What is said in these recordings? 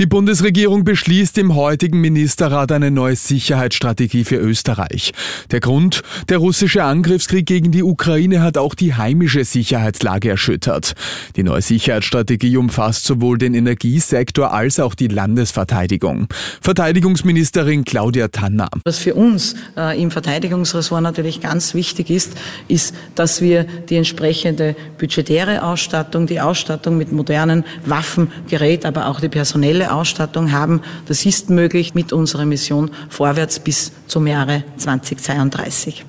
Die Bundesregierung beschließt im heutigen Ministerrat eine neue Sicherheitsstrategie für Österreich. Der Grund, der russische Angriffskrieg gegen die Ukraine hat auch die heimische Sicherheitslage erschüttert. Die neue Sicherheitsstrategie umfasst sowohl den Energiesektor als auch die Landesverteidigung. Verteidigungsministerin Claudia Tanner. Was für uns äh, im Verteidigungsressort natürlich ganz wichtig ist, ist, dass wir die entsprechende budgetäre Ausstattung, die Ausstattung mit modernen Waffen, Gerät, aber auch die personelle Ausstattung haben. Das ist möglich mit unserer Mission vorwärts bis zum Jahre 2032.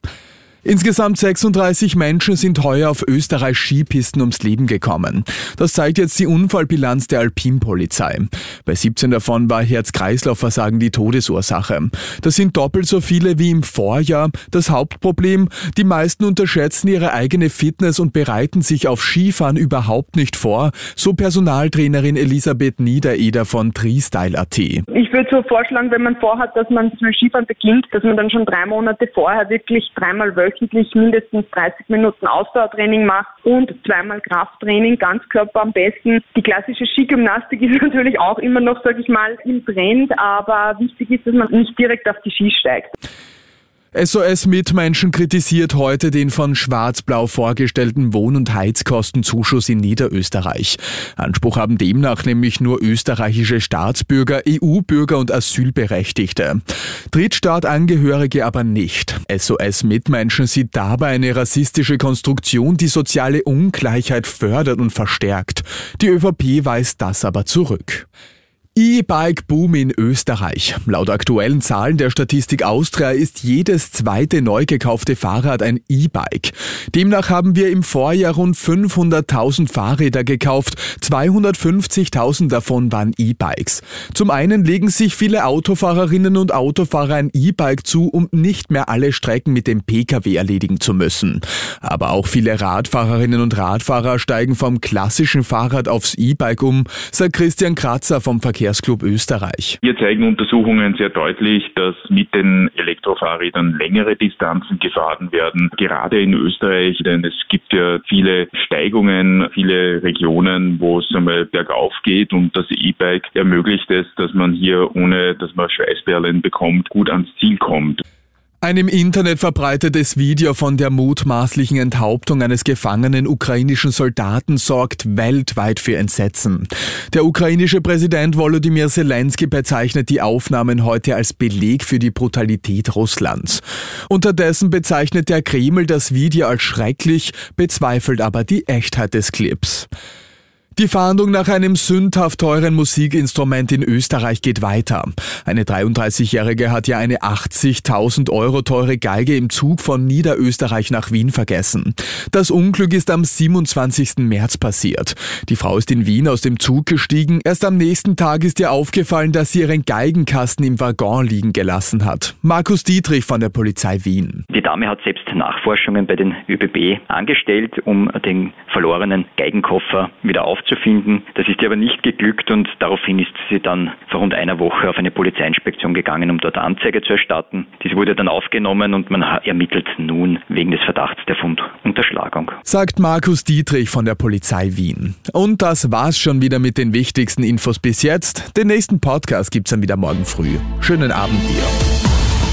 Insgesamt 36 Menschen sind heuer auf Österreichs Skipisten ums Leben gekommen. Das zeigt jetzt die Unfallbilanz der Alpinpolizei. Bei 17 davon war Herz-Kreislauf-Versagen die Todesursache. Das sind doppelt so viele wie im Vorjahr. Das Hauptproblem, die meisten unterschätzen ihre eigene Fitness und bereiten sich auf Skifahren überhaupt nicht vor, so Personaltrainerin Elisabeth Niedereder von Treestyle.at. Ich würde so vorschlagen, wenn man vorhat, dass man zum Skifahren beginnt, dass man dann schon drei Monate vorher wirklich dreimal wöchentlich wöchentlich mindestens 30 Minuten Ausdauertraining macht und zweimal Krafttraining, Ganzkörper am besten. Die klassische Skigymnastik ist natürlich auch immer noch, sage ich mal, im Trend, aber wichtig ist, dass man nicht direkt auf die Ski steigt. SOS-Mitmenschen kritisiert heute den von Schwarz-Blau vorgestellten Wohn- und Heizkostenzuschuss in Niederösterreich. Anspruch haben demnach nämlich nur österreichische Staatsbürger, EU-Bürger und Asylberechtigte. Drittstaatangehörige aber nicht. SOS-Mitmenschen sieht dabei eine rassistische Konstruktion, die soziale Ungleichheit fördert und verstärkt. Die ÖVP weist das aber zurück. E-Bike-Boom in Österreich. Laut aktuellen Zahlen der Statistik Austria ist jedes zweite neu gekaufte Fahrrad ein E-Bike. Demnach haben wir im Vorjahr rund 500.000 Fahrräder gekauft. 250.000 davon waren E-Bikes. Zum einen legen sich viele Autofahrerinnen und Autofahrer ein E-Bike zu, um nicht mehr alle Strecken mit dem Pkw erledigen zu müssen. Aber auch viele Radfahrerinnen und Radfahrer steigen vom klassischen Fahrrad aufs E-Bike um, sagt Christian Kratzer vom Verkehr Verkehrsclub Österreich. Hier zeigen Untersuchungen sehr deutlich, dass mit den Elektrofahrrädern längere Distanzen gefahren werden, gerade in Österreich, denn es gibt ja viele Steigungen, viele Regionen, wo es einmal bergauf geht und das E-Bike ermöglicht es, dass man hier, ohne dass man Schweißperlen bekommt, gut ans Ziel kommt. Ein im Internet verbreitetes Video von der mutmaßlichen Enthauptung eines gefangenen ukrainischen Soldaten sorgt weltweit für Entsetzen. Der ukrainische Präsident Volodymyr Zelensky bezeichnet die Aufnahmen heute als Beleg für die Brutalität Russlands. Unterdessen bezeichnet der Kreml das Video als schrecklich, bezweifelt aber die Echtheit des Clips. Die Fahndung nach einem sündhaft teuren Musikinstrument in Österreich geht weiter. Eine 33-Jährige hat ja eine 80.000 Euro teure Geige im Zug von Niederösterreich nach Wien vergessen. Das Unglück ist am 27. März passiert. Die Frau ist in Wien aus dem Zug gestiegen. Erst am nächsten Tag ist ihr aufgefallen, dass sie ihren Geigenkasten im Waggon liegen gelassen hat. Markus Dietrich von der Polizei Wien. Die Dame hat selbst Nachforschungen bei den ÖBB angestellt, um den verlorenen Geigenkoffer wieder aufzunehmen aufzufinden. Das ist ihr aber nicht geglückt und daraufhin ist sie dann vor rund einer Woche auf eine Polizeiinspektion gegangen, um dort Anzeige zu erstatten. Diese wurde dann aufgenommen und man ermittelt nun wegen des Verdachts der Fundunterschlagung. Sagt Markus Dietrich von der Polizei Wien. Und das war's schon wieder mit den wichtigsten Infos bis jetzt. Den nächsten Podcast gibt's dann wieder morgen früh. Schönen Abend dir.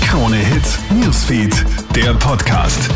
Krone Hits, Newsfeed, der Podcast.